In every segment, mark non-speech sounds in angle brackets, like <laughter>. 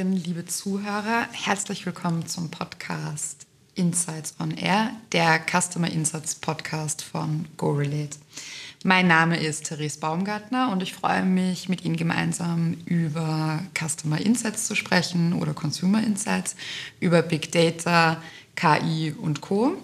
Zuhörerinnen, liebe Zuhörer, herzlich willkommen zum Podcast Insights on Air, der Customer Insights Podcast von GoRelate. Mein Name ist Therese Baumgartner und ich freue mich, mit Ihnen gemeinsam über Customer Insights zu sprechen oder Consumer Insights, über Big Data, KI und Co.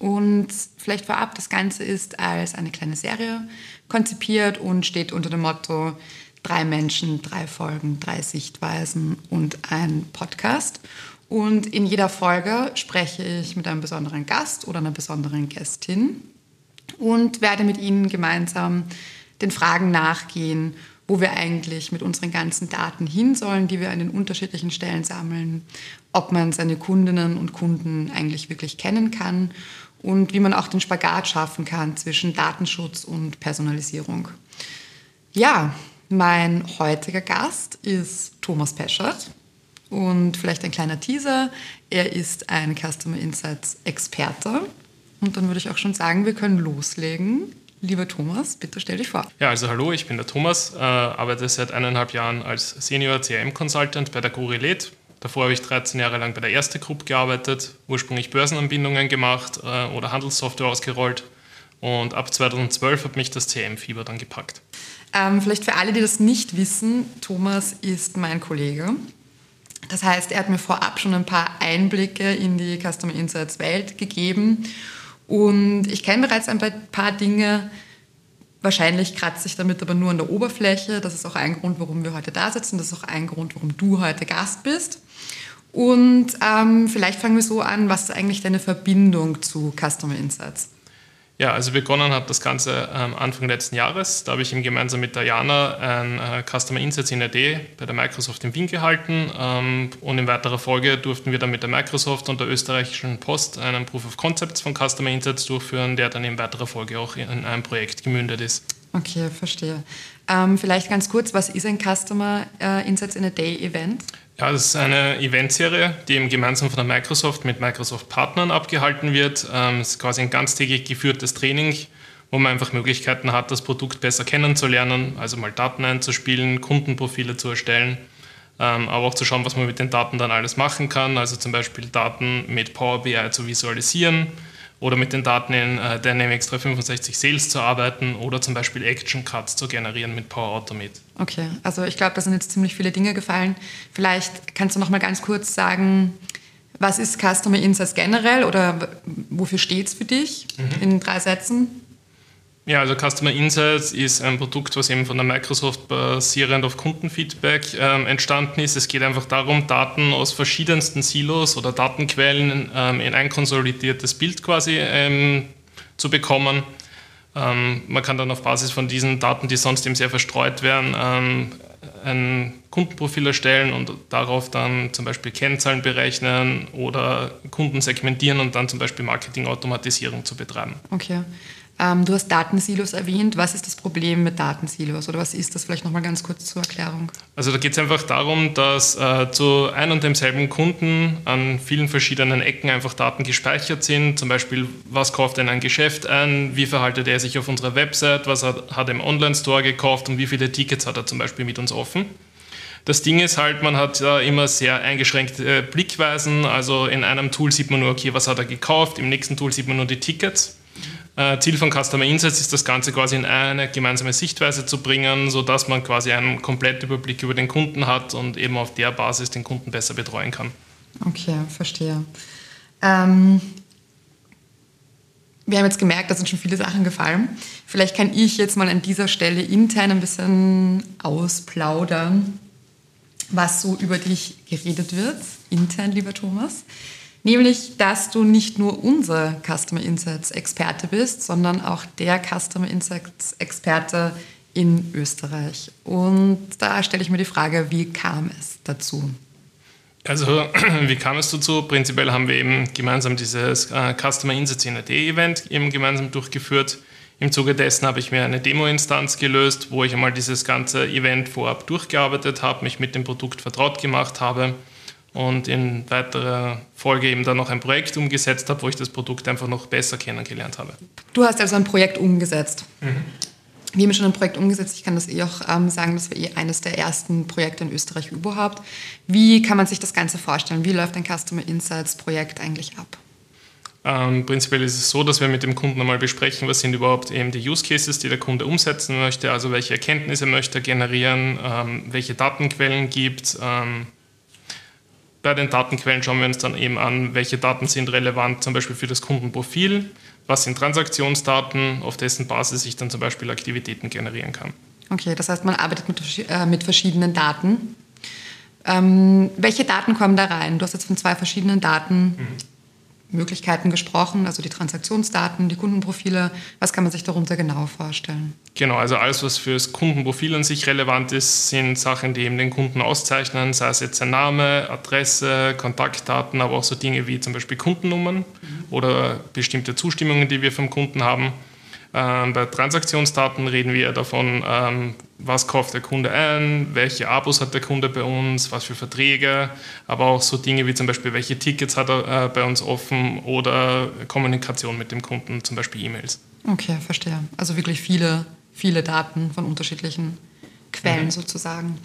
Und vielleicht vorab, das Ganze ist als eine kleine Serie konzipiert und steht unter dem Motto drei Menschen, drei Folgen, drei Sichtweisen und ein Podcast. Und in jeder Folge spreche ich mit einem besonderen Gast oder einer besonderen Gästin und werde mit Ihnen gemeinsam den Fragen nachgehen, wo wir eigentlich mit unseren ganzen Daten hin sollen, die wir an den unterschiedlichen Stellen sammeln, ob man seine Kundinnen und Kunden eigentlich wirklich kennen kann und wie man auch den Spagat schaffen kann zwischen Datenschutz und Personalisierung. Ja, mein heutiger Gast ist Thomas Peschert und vielleicht ein kleiner Teaser. Er ist ein Customer Insights Experte und dann würde ich auch schon sagen, wir können loslegen. Lieber Thomas, bitte stell dich vor. Ja, also hallo, ich bin der Thomas, äh, arbeite seit eineinhalb Jahren als Senior CRM Consultant bei der Gorelet. Davor habe ich 13 Jahre lang bei der Erste Group gearbeitet, ursprünglich Börsenanbindungen gemacht äh, oder Handelssoftware ausgerollt. Und ab 2012 hat mich das CRM-Fieber dann gepackt. Ähm, vielleicht für alle, die das nicht wissen, Thomas ist mein Kollege. Das heißt, er hat mir vorab schon ein paar Einblicke in die Customer Insights Welt gegeben. Und ich kenne bereits ein paar Dinge. Wahrscheinlich kratze ich damit aber nur an der Oberfläche. Das ist auch ein Grund, warum wir heute da sitzen. Das ist auch ein Grund, warum du heute Gast bist. Und ähm, vielleicht fangen wir so an. Was ist eigentlich deine Verbindung zu Customer Insights? Ja, also begonnen hat das Ganze ähm, Anfang letzten Jahres. Da habe ich ihm gemeinsam mit Diana ein äh, Customer Insights in AD bei der Microsoft in Wien gehalten. Ähm, und in weiterer Folge durften wir dann mit der Microsoft und der österreichischen Post einen Proof of Concepts von Customer Insights durchführen, der dann in weiterer Folge auch in ein Projekt gemündet ist. Okay, verstehe. Ähm, vielleicht ganz kurz, was ist ein Customer äh, Insights in a Day Event? Ja, das ist eine Eventserie, die eben gemeinsam von der Microsoft mit Microsoft-Partnern abgehalten wird. Ähm, es ist quasi ein ganztägig geführtes Training, wo man einfach Möglichkeiten hat, das Produkt besser kennenzulernen, also mal Daten einzuspielen, Kundenprofile zu erstellen, ähm, aber auch zu schauen, was man mit den Daten dann alles machen kann, also zum Beispiel Daten mit Power BI zu visualisieren oder mit den Daten in äh, Dynamics 365 Sales zu arbeiten oder zum Beispiel Action Cuts zu generieren mit Power Automate. Okay, also ich glaube, da sind jetzt ziemlich viele Dinge gefallen. Vielleicht kannst du noch mal ganz kurz sagen, was ist Customer Insights generell oder wofür steht es für dich mhm. in drei Sätzen? Ja, also Customer Insights ist ein Produkt, was eben von der Microsoft basierend auf Kundenfeedback ähm, entstanden ist. Es geht einfach darum, Daten aus verschiedensten Silos oder Datenquellen ähm, in ein konsolidiertes Bild quasi ähm, zu bekommen. Ähm, man kann dann auf Basis von diesen Daten, die sonst eben sehr verstreut werden, ähm, ein Kundenprofil erstellen und darauf dann zum Beispiel Kennzahlen berechnen oder Kunden segmentieren und dann zum Beispiel Marketingautomatisierung zu betreiben. Okay. Ähm, du hast Datensilos erwähnt. Was ist das Problem mit Datensilos oder was ist das vielleicht nochmal ganz kurz zur Erklärung? Also da geht es einfach darum, dass äh, zu ein und demselben Kunden an vielen verschiedenen Ecken einfach Daten gespeichert sind. Zum Beispiel, was kauft denn ein Geschäft ein, wie verhaltet er sich auf unserer Website, was hat, hat er im Online-Store gekauft und wie viele Tickets hat er zum Beispiel mit uns offen. Das Ding ist halt, man hat ja immer sehr eingeschränkte Blickweisen. Also in einem Tool sieht man nur, okay, was hat er gekauft, im nächsten Tool sieht man nur die Tickets. Äh, Ziel von Customer Insights ist, das Ganze quasi in eine gemeinsame Sichtweise zu bringen, sodass man quasi einen kompletten Überblick über den Kunden hat und eben auf der Basis den Kunden besser betreuen kann. Okay, verstehe. Ähm, wir haben jetzt gemerkt, da sind schon viele Sachen gefallen. Vielleicht kann ich jetzt mal an dieser Stelle intern ein bisschen ausplaudern, was so über dich geredet wird, intern, lieber Thomas. Nämlich, dass du nicht nur unser Customer Insights Experte bist, sondern auch der Customer Insights Experte in Österreich. Und da stelle ich mir die Frage, wie kam es dazu? Also, <clears throat> wie kam es dazu? Prinzipiell haben wir eben gemeinsam dieses äh, Customer Insights in Event eben gemeinsam durchgeführt. Im Zuge dessen habe ich mir eine Demo-Instanz gelöst, wo ich einmal dieses ganze Event vorab durchgearbeitet habe, mich mit dem Produkt vertraut gemacht habe und in weiterer Folge eben dann noch ein Projekt umgesetzt habe, wo ich das Produkt einfach noch besser kennengelernt habe. Du hast also ein Projekt umgesetzt. Mhm. wir haben schon ein Projekt umgesetzt. Ich kann das eh auch ähm, sagen, das war eh eines der ersten Projekte in Österreich überhaupt. Wie kann man sich das Ganze vorstellen? Wie läuft ein Customer Insights Projekt eigentlich ab? Ähm, prinzipiell ist es so, dass wir mit dem Kunden einmal besprechen, was sind überhaupt eben die Use Cases, die der Kunde umsetzen möchte, also welche Erkenntnisse möchte er generieren, ähm, welche Datenquellen gibt. Ähm, bei den Datenquellen schauen wir uns dann eben an, welche Daten sind relevant zum Beispiel für das Kundenprofil, was sind Transaktionsdaten, auf dessen Basis ich dann zum Beispiel Aktivitäten generieren kann. Okay, das heißt, man arbeitet mit, äh, mit verschiedenen Daten. Ähm, welche Daten kommen da rein? Du hast jetzt von zwei verschiedenen Daten mhm. Möglichkeiten gesprochen, also die Transaktionsdaten, die Kundenprofile. Was kann man sich darunter genau vorstellen? Genau, also alles, was für das Kundenprofil an sich relevant ist, sind Sachen, die eben den Kunden auszeichnen, sei es jetzt sein Name, Adresse, Kontaktdaten, aber auch so Dinge wie zum Beispiel Kundennummern mhm. oder bestimmte Zustimmungen, die wir vom Kunden haben. Ähm, bei Transaktionsdaten reden wir davon, ähm, was kauft der Kunde ein, welche Abos hat der Kunde bei uns, was für Verträge, aber auch so Dinge wie zum Beispiel, welche Tickets hat er äh, bei uns offen oder Kommunikation mit dem Kunden, zum Beispiel E-Mails. Okay, verstehe. Also wirklich viele, viele Daten von unterschiedlichen Quellen mhm. sozusagen.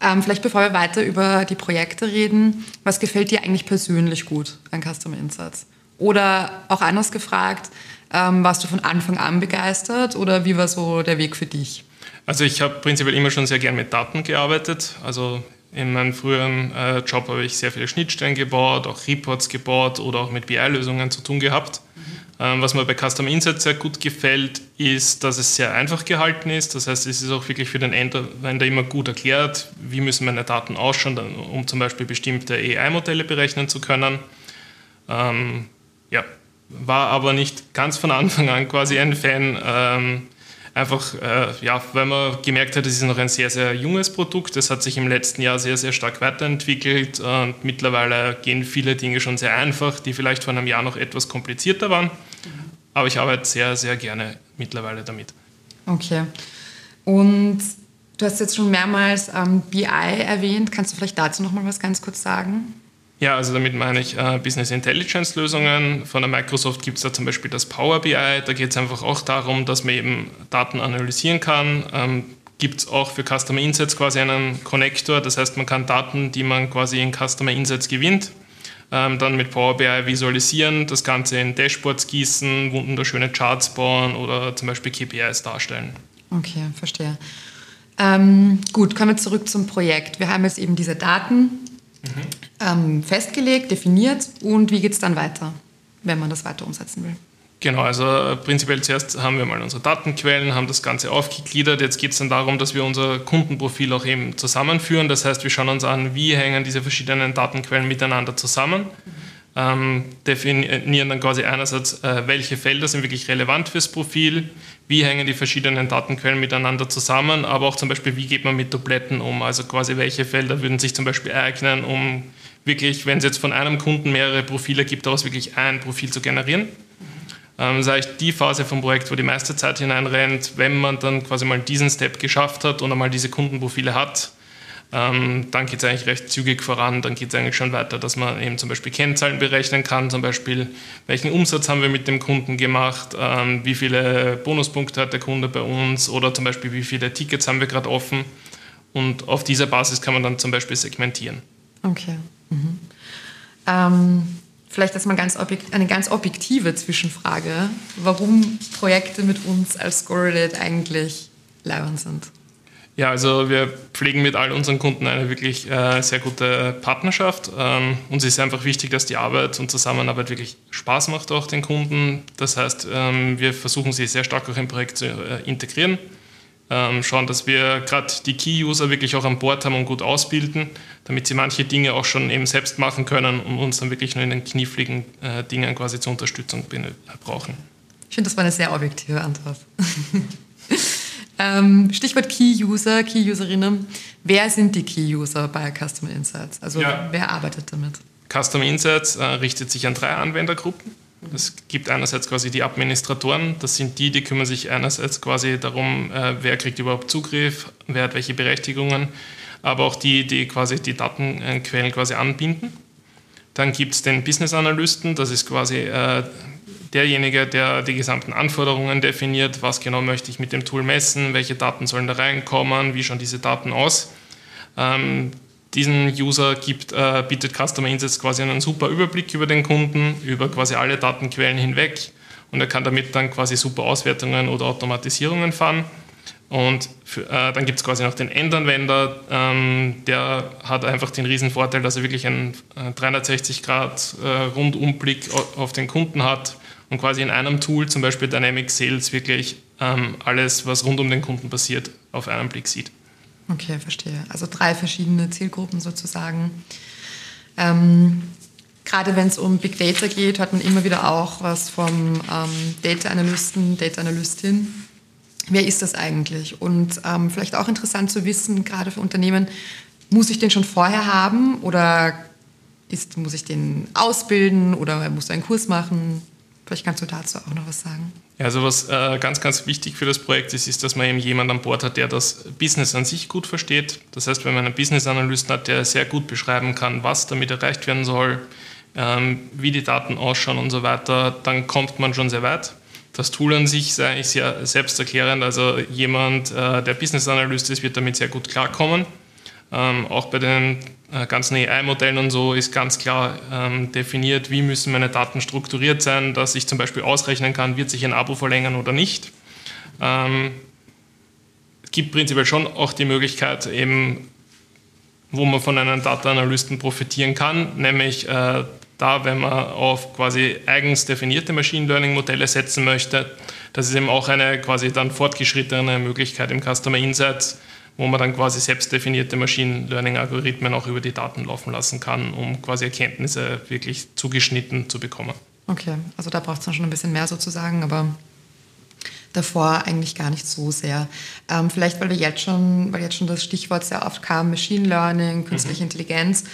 Ähm, vielleicht bevor wir weiter über die Projekte reden, was gefällt dir eigentlich persönlich gut an Customer Insights? Oder auch anders gefragt, ähm, warst du von Anfang an begeistert oder wie war so der Weg für dich? Also ich habe prinzipiell immer schon sehr gern mit Daten gearbeitet. Also in meinem früheren äh, Job habe ich sehr viele Schnittstellen gebaut, auch Reports gebaut oder auch mit BI-Lösungen zu tun gehabt. Mhm. Ähm, was mir bei Custom Insights sehr gut gefällt, ist, dass es sehr einfach gehalten ist. Das heißt, es ist auch wirklich für den Anwender immer gut erklärt, wie müssen meine Daten ausschauen, um zum Beispiel bestimmte AI-Modelle berechnen zu können. Ähm, ja, war aber nicht ganz von Anfang an quasi ein Fan. Ähm, einfach, äh, ja, weil man gemerkt hat, es ist noch ein sehr, sehr junges Produkt. Es hat sich im letzten Jahr sehr, sehr stark weiterentwickelt und mittlerweile gehen viele Dinge schon sehr einfach, die vielleicht vor einem Jahr noch etwas komplizierter waren. Aber ich arbeite sehr, sehr gerne mittlerweile damit. Okay. Und du hast jetzt schon mehrmals ähm, BI erwähnt. Kannst du vielleicht dazu noch mal was ganz kurz sagen? Ja, also damit meine ich äh, Business Intelligence Lösungen. Von der Microsoft gibt es da zum Beispiel das Power BI. Da geht es einfach auch darum, dass man eben Daten analysieren kann. Ähm, gibt es auch für Customer Insights quasi einen Connector. Das heißt, man kann Daten, die man quasi in Customer Insights gewinnt, ähm, dann mit Power BI visualisieren, das Ganze in Dashboards gießen, wunderschöne Charts bauen oder zum Beispiel KPIs darstellen. Okay, verstehe. Ähm, gut, kommen wir zurück zum Projekt. Wir haben jetzt eben diese Daten, mhm. ähm, festgelegt, definiert und wie geht es dann weiter, wenn man das weiter umsetzen will? Genau, also äh, prinzipiell zuerst haben wir mal unsere Datenquellen, haben das Ganze aufgegliedert. Jetzt geht es dann darum, dass wir unser Kundenprofil auch eben zusammenführen. Das heißt, wir schauen uns an, wie hängen diese verschiedenen Datenquellen miteinander zusammen. Mhm. Ähm, definieren dann quasi einerseits, äh, welche Felder sind wirklich relevant fürs Profil, wie hängen die verschiedenen Datenquellen miteinander zusammen, aber auch zum Beispiel, wie geht man mit Dubletten um, also quasi welche Felder würden sich zum Beispiel eignen, um wirklich, wenn es jetzt von einem Kunden mehrere Profile gibt, daraus wirklich ein Profil zu generieren. Ähm, das eigentlich die Phase vom Projekt, wo die meiste Zeit hineinrennt, wenn man dann quasi mal diesen Step geschafft hat und einmal diese Kundenprofile hat, ähm, dann geht es eigentlich recht zügig voran. Dann geht es eigentlich schon weiter, dass man eben zum Beispiel Kennzahlen berechnen kann, zum Beispiel welchen Umsatz haben wir mit dem Kunden gemacht, ähm, wie viele Bonuspunkte hat der Kunde bei uns oder zum Beispiel wie viele Tickets haben wir gerade offen. Und auf dieser Basis kann man dann zum Beispiel segmentieren. Okay. Mhm. Ähm, vielleicht erstmal ganz eine ganz objektive Zwischenfrage, warum Projekte mit uns als Scorelate eigentlich leibend sind. Ja, also wir pflegen mit all unseren Kunden eine wirklich äh, sehr gute Partnerschaft. Ähm, uns ist einfach wichtig, dass die Arbeit und Zusammenarbeit wirklich Spaß macht auch den Kunden. Das heißt, ähm, wir versuchen sie sehr stark auch im Projekt zu äh, integrieren. Ähm, schauen, dass wir gerade die Key-User wirklich auch an Bord haben und gut ausbilden, damit sie manche Dinge auch schon eben selbst machen können und uns dann wirklich nur in den kniffligen äh, Dingen quasi zur Unterstützung brauchen. Ich finde, das war eine sehr objektive Antwort. <laughs> Ähm, Stichwort Key-User, Key-Userinnen. Wer sind die Key-User bei Customer Insights? Also ja. wer arbeitet damit? Customer Insights äh, richtet sich an drei Anwendergruppen. Es gibt einerseits quasi die Administratoren, das sind die, die kümmern sich einerseits quasi darum, äh, wer kriegt überhaupt Zugriff, wer hat welche Berechtigungen, aber auch die, die quasi die Datenquellen quasi anbinden. Dann gibt es den Business Analysten, das ist quasi äh, derjenige, der die gesamten Anforderungen definiert, was genau möchte ich mit dem Tool messen, welche Daten sollen da reinkommen, wie schauen diese Daten aus. Ähm, diesen User gibt, äh, bietet Customer Insights quasi einen super Überblick über den Kunden, über quasi alle Datenquellen hinweg und er kann damit dann quasi super Auswertungen oder Automatisierungen fahren. Und für, äh, dann gibt es quasi noch den Endanwender, ähm, der hat einfach den riesen Vorteil, dass er wirklich einen äh, 360 Grad äh, Rundumblick auf den Kunden hat und quasi in einem Tool, zum Beispiel Dynamic Sales, wirklich ähm, alles, was rund um den Kunden passiert, auf einen Blick sieht. Okay, verstehe. Also drei verschiedene Zielgruppen sozusagen. Ähm, gerade wenn es um Big Data geht, hört man immer wieder auch was vom ähm, Data Analysten, Data Analystin. Wer ist das eigentlich? Und ähm, vielleicht auch interessant zu wissen, gerade für Unternehmen, muss ich den schon vorher haben oder ist, muss ich den ausbilden oder muss er einen Kurs machen? Vielleicht kannst du dazu auch noch was sagen. Ja, also was äh, ganz, ganz wichtig für das Projekt ist, ist, dass man eben jemanden an Bord hat, der das Business an sich gut versteht. Das heißt, wenn man einen Business-Analysten hat, der sehr gut beschreiben kann, was damit erreicht werden soll, ähm, wie die Daten ausschauen und so weiter, dann kommt man schon sehr weit. Das Tool an sich ist eigentlich sehr selbsterklärend. Also jemand, äh, der Business-Analyst ist, wird damit sehr gut klarkommen. Ähm, auch bei den äh, ganzen AI-Modellen und so ist ganz klar ähm, definiert, wie müssen meine Daten strukturiert sein, dass ich zum Beispiel ausrechnen kann, wird sich ein Abo verlängern oder nicht. Ähm, es gibt prinzipiell schon auch die Möglichkeit, eben, wo man von einem Data-Analysten profitieren kann, nämlich äh, da, wenn man auf quasi eigens definierte Machine Learning-Modelle setzen möchte. Das ist eben auch eine quasi dann fortgeschrittene Möglichkeit im Customer Insights wo man dann quasi selbstdefinierte Machine Learning-Algorithmen auch über die Daten laufen lassen kann, um quasi Erkenntnisse wirklich zugeschnitten zu bekommen. Okay, also da braucht es dann schon ein bisschen mehr sozusagen, aber davor eigentlich gar nicht so sehr. Ähm, vielleicht, weil wir jetzt schon, weil jetzt schon das Stichwort sehr oft kam, Machine Learning, künstliche mhm. Intelligenz.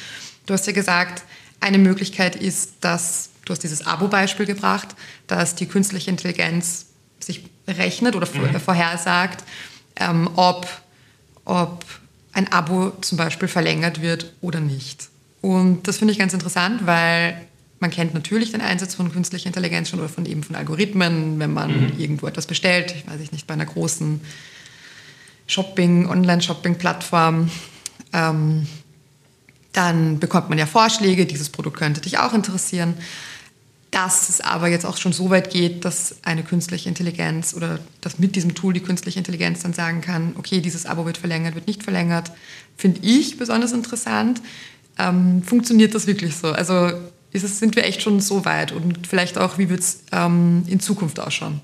Du hast ja gesagt, eine Möglichkeit ist, dass, du hast dieses Abo-Beispiel gebracht, dass die künstliche Intelligenz sich rechnet oder mhm. vorhersagt, ähm, ob ob ein Abo zum Beispiel verlängert wird oder nicht. Und das finde ich ganz interessant, weil man kennt natürlich den Einsatz von künstlicher Intelligenz schon oder von eben von Algorithmen, wenn man mhm. irgendwo etwas bestellt, ich weiß nicht, bei einer großen Shopping, Online-Shopping-Plattform, ähm, dann bekommt man ja Vorschläge, dieses Produkt könnte dich auch interessieren dass es aber jetzt auch schon so weit geht, dass eine künstliche Intelligenz oder dass mit diesem Tool die künstliche Intelligenz dann sagen kann, okay, dieses Abo wird verlängert, wird nicht verlängert, finde ich besonders interessant. Ähm, funktioniert das wirklich so? Also es, sind wir echt schon so weit und vielleicht auch, wie wird es ähm, in Zukunft ausschauen?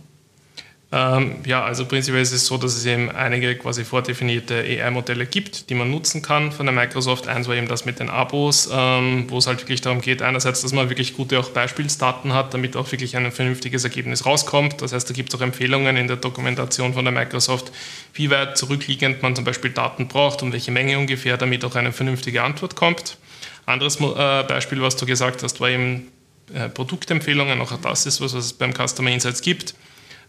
Ähm, ja, also prinzipiell ist es so, dass es eben einige quasi vordefinierte AI-Modelle gibt, die man nutzen kann von der Microsoft. Eins war eben das mit den Abos, ähm, wo es halt wirklich darum geht, einerseits, dass man wirklich gute auch Beispielsdaten hat, damit auch wirklich ein vernünftiges Ergebnis rauskommt. Das heißt, da gibt es auch Empfehlungen in der Dokumentation von der Microsoft, wie weit zurückliegend man zum Beispiel Daten braucht und welche Menge ungefähr, damit auch eine vernünftige Antwort kommt. Anderes äh, Beispiel, was du gesagt hast, war eben äh, Produktempfehlungen. Auch das ist was, was es beim Customer Insights gibt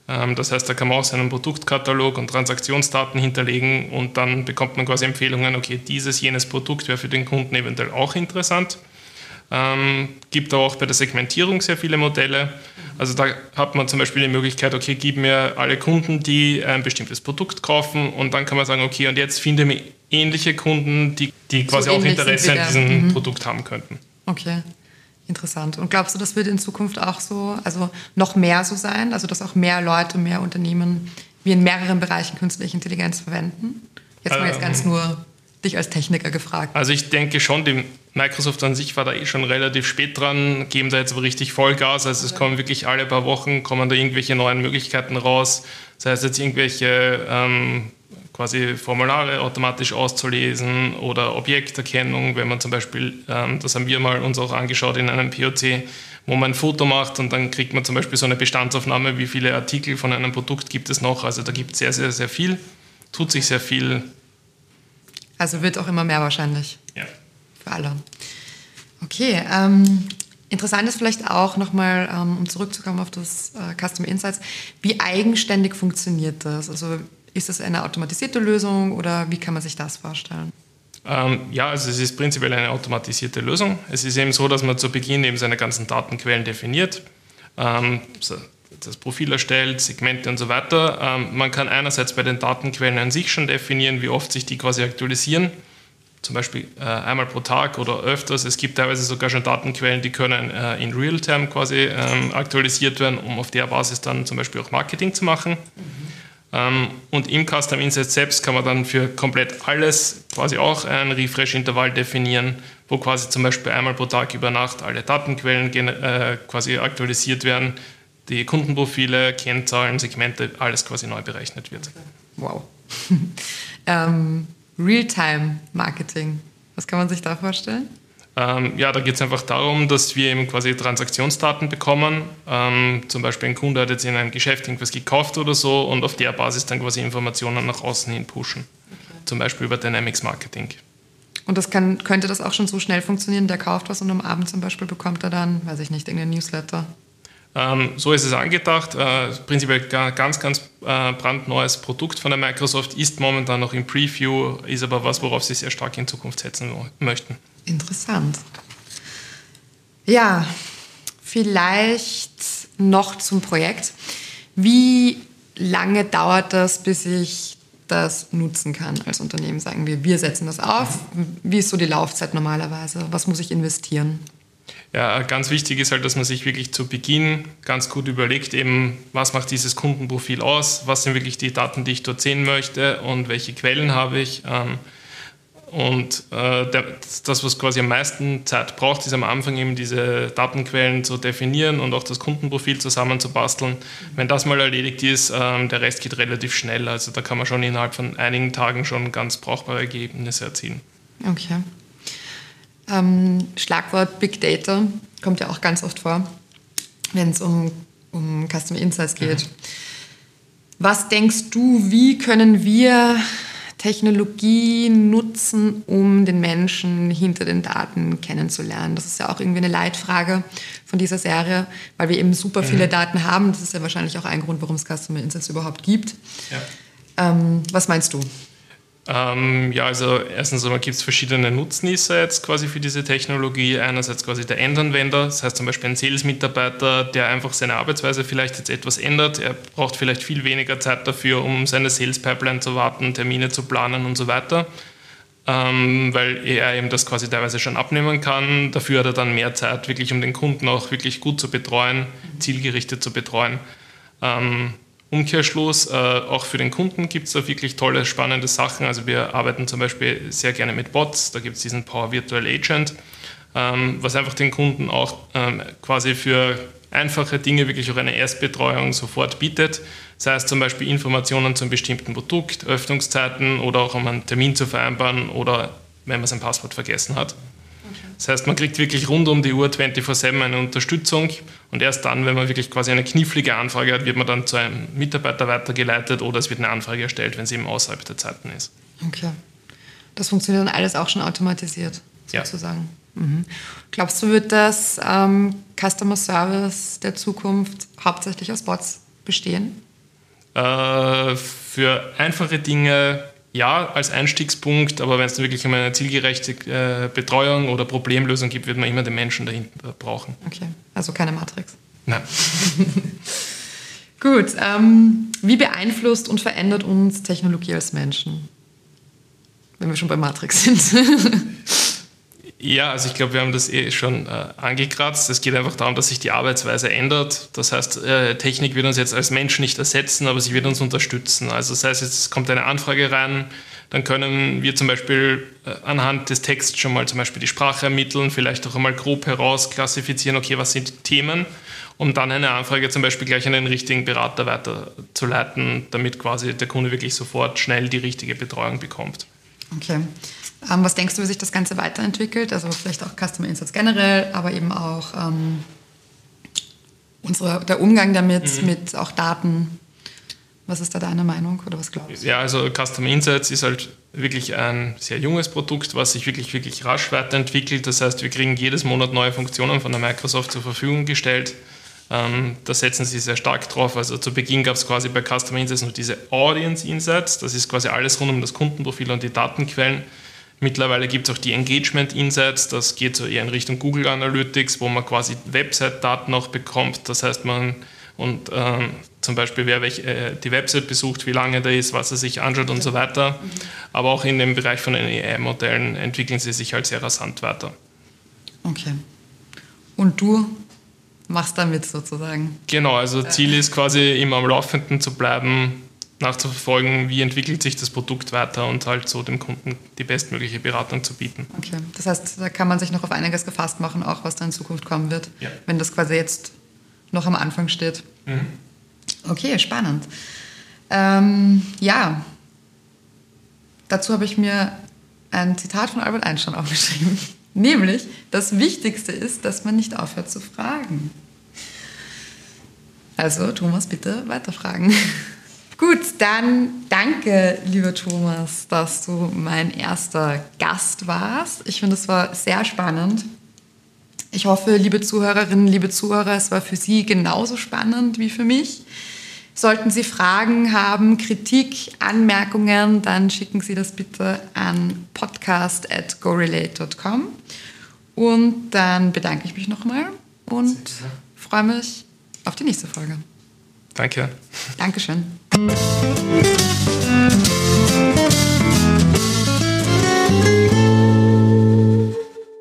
das heißt, da kann man auch seinen Produktkatalog und Transaktionsdaten hinterlegen und dann bekommt man quasi Empfehlungen, okay, dieses, jenes Produkt wäre für den Kunden eventuell auch interessant. Ähm, gibt auch bei der Segmentierung sehr viele Modelle. Also da hat man zum Beispiel die Möglichkeit, okay, gib mir alle Kunden, die ein bestimmtes Produkt kaufen und dann kann man sagen, okay, und jetzt finde mir ähnliche Kunden, die, die quasi so auch Interesse an diesem mhm. Produkt haben könnten. Okay. Interessant. Und glaubst du, das wird in Zukunft auch so, also noch mehr so sein? Also, dass auch mehr Leute, mehr Unternehmen wie in mehreren Bereichen künstliche Intelligenz verwenden? Jetzt mal jetzt ganz ähm. nur dich als Techniker gefragt. Also ich denke schon, die Microsoft an sich war da eh schon relativ spät dran, geben da jetzt aber richtig Vollgas. Also es kommen wirklich alle paar Wochen, kommen da irgendwelche neuen Möglichkeiten raus. Das heißt jetzt irgendwelche ähm, quasi Formulare automatisch auszulesen oder Objekterkennung, wenn man zum Beispiel, ähm, das haben wir mal uns auch angeschaut in einem POC, wo man ein Foto macht und dann kriegt man zum Beispiel so eine Bestandsaufnahme, wie viele Artikel von einem Produkt gibt es noch. Also da gibt es sehr, sehr, sehr viel, tut sich sehr viel. Also wird auch immer mehr wahrscheinlich. Ja. Für alle. Okay, ähm, Interessant ist vielleicht auch nochmal, ähm, um zurückzukommen auf das äh, Customer Insights, wie eigenständig funktioniert das? Also ist das eine automatisierte Lösung oder wie kann man sich das vorstellen? Ähm, ja, also es ist prinzipiell eine automatisierte Lösung. Es ist eben so, dass man zu Beginn eben seine ganzen Datenquellen definiert. ähm, das Profil erstellt, Segmente und so weiter. Ähm, man kann einerseits bei den Datenquellen an sich schon definieren, wie oft sich die quasi aktualisieren. Zum Beispiel äh, einmal pro Tag oder öfters. Es gibt teilweise sogar schon Datenquellen, die können äh, in Realtime quasi ähm, aktualisiert werden, um auf der Basis dann zum Beispiel auch Marketing zu machen. Mhm. Ähm, und im Custom Insight selbst kann man dann für komplett alles quasi auch ein Refresh-Intervall definieren, wo quasi zum Beispiel einmal pro Tag über Nacht alle Datenquellen äh, quasi aktualisiert werden, die Kundenprofile, Kennzahlen, Segmente, alles quasi neu berechnet wird. Wow. <laughs> ähm, Realtime-Marketing, was kann man sich da vorstellen? Ähm, ja, da geht es einfach darum, dass wir eben quasi Transaktionsdaten bekommen. Ähm, zum Beispiel ein Kunde hat jetzt in einem Geschäft irgendwas gekauft oder so und auf der Basis dann quasi Informationen nach außen hin pushen. Okay. Zum Beispiel über Dynamics Marketing. Und das kann, könnte das auch schon so schnell funktionieren? Der kauft was und am Abend zum Beispiel bekommt er dann, weiß ich nicht, irgendein Newsletter? Ähm, so ist es angedacht. Äh, prinzipiell ganz, ganz äh, brandneues Produkt von der Microsoft, ist momentan noch im Preview, ist aber was, worauf sie sehr stark in Zukunft setzen möchten. Interessant. Ja, vielleicht noch zum Projekt. Wie lange dauert das, bis ich das nutzen kann als Unternehmen? Sagen wir, wir setzen das auf. Wie ist so die Laufzeit normalerweise? Was muss ich investieren? Ja, ganz wichtig ist halt, dass man sich wirklich zu Beginn ganz gut überlegt, eben, was macht dieses Kundenprofil aus, was sind wirklich die Daten, die ich dort sehen möchte und welche Quellen habe ich. Ähm, und äh, das, was quasi am meisten Zeit braucht, ist am Anfang eben diese Datenquellen zu definieren und auch das Kundenprofil zusammenzubasteln. Wenn das mal erledigt ist, ähm, der Rest geht relativ schnell. Also da kann man schon innerhalb von einigen Tagen schon ganz brauchbare Ergebnisse erzielen. Okay. Ähm, Schlagwort Big Data kommt ja auch ganz oft vor, wenn es um, um Customer Insights geht. Mhm. Was denkst du, wie können wir Technologie nutzen, um den Menschen hinter den Daten kennenzulernen? Das ist ja auch irgendwie eine Leitfrage von dieser Serie, weil wir eben super viele mhm. Daten haben. Das ist ja wahrscheinlich auch ein Grund, warum es Customer Insights überhaupt gibt. Ja. Ähm, was meinst du? Ähm, ja, also erstens einmal gibt es verschiedene Nutznießer jetzt quasi für diese Technologie. Einerseits quasi der Endanwender, das heißt zum Beispiel ein Sales-Mitarbeiter, der einfach seine Arbeitsweise vielleicht jetzt etwas ändert. Er braucht vielleicht viel weniger Zeit dafür, um seine Sales-Pipeline zu warten, Termine zu planen und so weiter. Ähm, weil er eben das quasi teilweise schon abnehmen kann. Dafür hat er dann mehr Zeit, wirklich um den Kunden auch wirklich gut zu betreuen, zielgerichtet zu betreuen. Ähm, Umkehrschluss, äh, auch für den Kunden gibt es da wirklich tolle, spannende Sachen. Also wir arbeiten zum Beispiel sehr gerne mit Bots, da gibt es diesen Power Virtual Agent, ähm, was einfach den Kunden auch ähm, quasi für einfache Dinge wirklich auch eine Erstbetreuung sofort bietet. Sei es zum Beispiel Informationen zum bestimmten Produkt, Öffnungszeiten oder auch um einen Termin zu vereinbaren oder wenn man sein Passwort vergessen hat. Das heißt, man kriegt wirklich rund um die Uhr 24-7 eine Unterstützung und erst dann, wenn man wirklich quasi eine knifflige Anfrage hat, wird man dann zu einem Mitarbeiter weitergeleitet oder es wird eine Anfrage erstellt, wenn sie eben außerhalb der Zeiten ist. Okay. Das funktioniert dann alles auch schon automatisiert, sozusagen. Ja. Mhm. Glaubst du, wird das ähm, Customer Service der Zukunft hauptsächlich aus Bots bestehen? Äh, für einfache Dinge ja, als Einstiegspunkt, aber wenn es dann wirklich um eine zielgerechte äh, Betreuung oder Problemlösung gibt, wird man immer den Menschen dahinter brauchen. Okay, also keine Matrix. Nein. <laughs> Gut, ähm, wie beeinflusst und verändert uns Technologie als Menschen? Wenn wir schon bei Matrix sind. <laughs> Ja, also ich glaube, wir haben das eh schon äh, angekratzt. Es geht einfach darum, dass sich die Arbeitsweise ändert. Das heißt, äh, Technik wird uns jetzt als Mensch nicht ersetzen, aber sie wird uns unterstützen. Also das heißt, es kommt eine Anfrage rein, dann können wir zum Beispiel äh, anhand des Texts schon mal zum Beispiel die Sprache ermitteln, vielleicht auch einmal grob herausklassifizieren, okay, was sind die Themen, um dann eine Anfrage zum Beispiel gleich an den richtigen Berater weiterzuleiten, damit quasi der Kunde wirklich sofort schnell die richtige Betreuung bekommt. Okay. Ähm, was denkst du, wie sich das Ganze weiterentwickelt? Also vielleicht auch Customer Insights generell, aber eben auch ähm, unsere, der Umgang damit, mhm. mit auch Daten. Was ist da deine Meinung oder was glaubst du? Ja, also Customer Insights ist halt wirklich ein sehr junges Produkt, was sich wirklich, wirklich rasch weiterentwickelt. Das heißt, wir kriegen jedes Monat neue Funktionen von der Microsoft zur Verfügung gestellt. Ähm, da setzen sie sehr stark drauf. Also zu Beginn gab es quasi bei Customer Insights nur diese Audience Insights. Das ist quasi alles rund um das Kundenprofil und die Datenquellen. Mittlerweile gibt es auch die Engagement Insights, das geht so eher in Richtung Google Analytics, wo man quasi Website-Daten auch bekommt. Das heißt, man und ähm, zum Beispiel, wer welch, äh, die Website besucht, wie lange der ist, was er sich anschaut und so weiter. Aber auch in dem Bereich von den AI-Modellen entwickeln sie sich halt sehr rasant weiter. Okay. Und du machst damit sozusagen? Genau, also Ziel ist quasi immer am Laufenden zu bleiben, nachzuverfolgen, wie entwickelt sich das Produkt weiter und halt so dem Kunden die bestmögliche Beratung zu bieten. Okay, das heißt, da kann man sich noch auf einiges gefasst machen, auch was da in Zukunft kommen wird, ja. wenn das quasi jetzt noch am Anfang steht. Mhm. Okay, spannend. Ähm, ja, dazu habe ich mir ein Zitat von Albert Einstein aufgeschrieben. <laughs> Nämlich, das Wichtigste ist, dass man nicht aufhört zu fragen. Also, Thomas, bitte weiterfragen. <laughs> Gut, dann danke, lieber Thomas, dass du mein erster Gast warst. Ich finde, es war sehr spannend. Ich hoffe, liebe Zuhörerinnen, liebe Zuhörer, es war für Sie genauso spannend wie für mich. Sollten Sie Fragen haben, Kritik, Anmerkungen, dann schicken Sie das bitte an podcast.gorelate.com. Und dann bedanke ich mich nochmal und freue mich auf die nächste Folge. Danke. Dankeschön. うん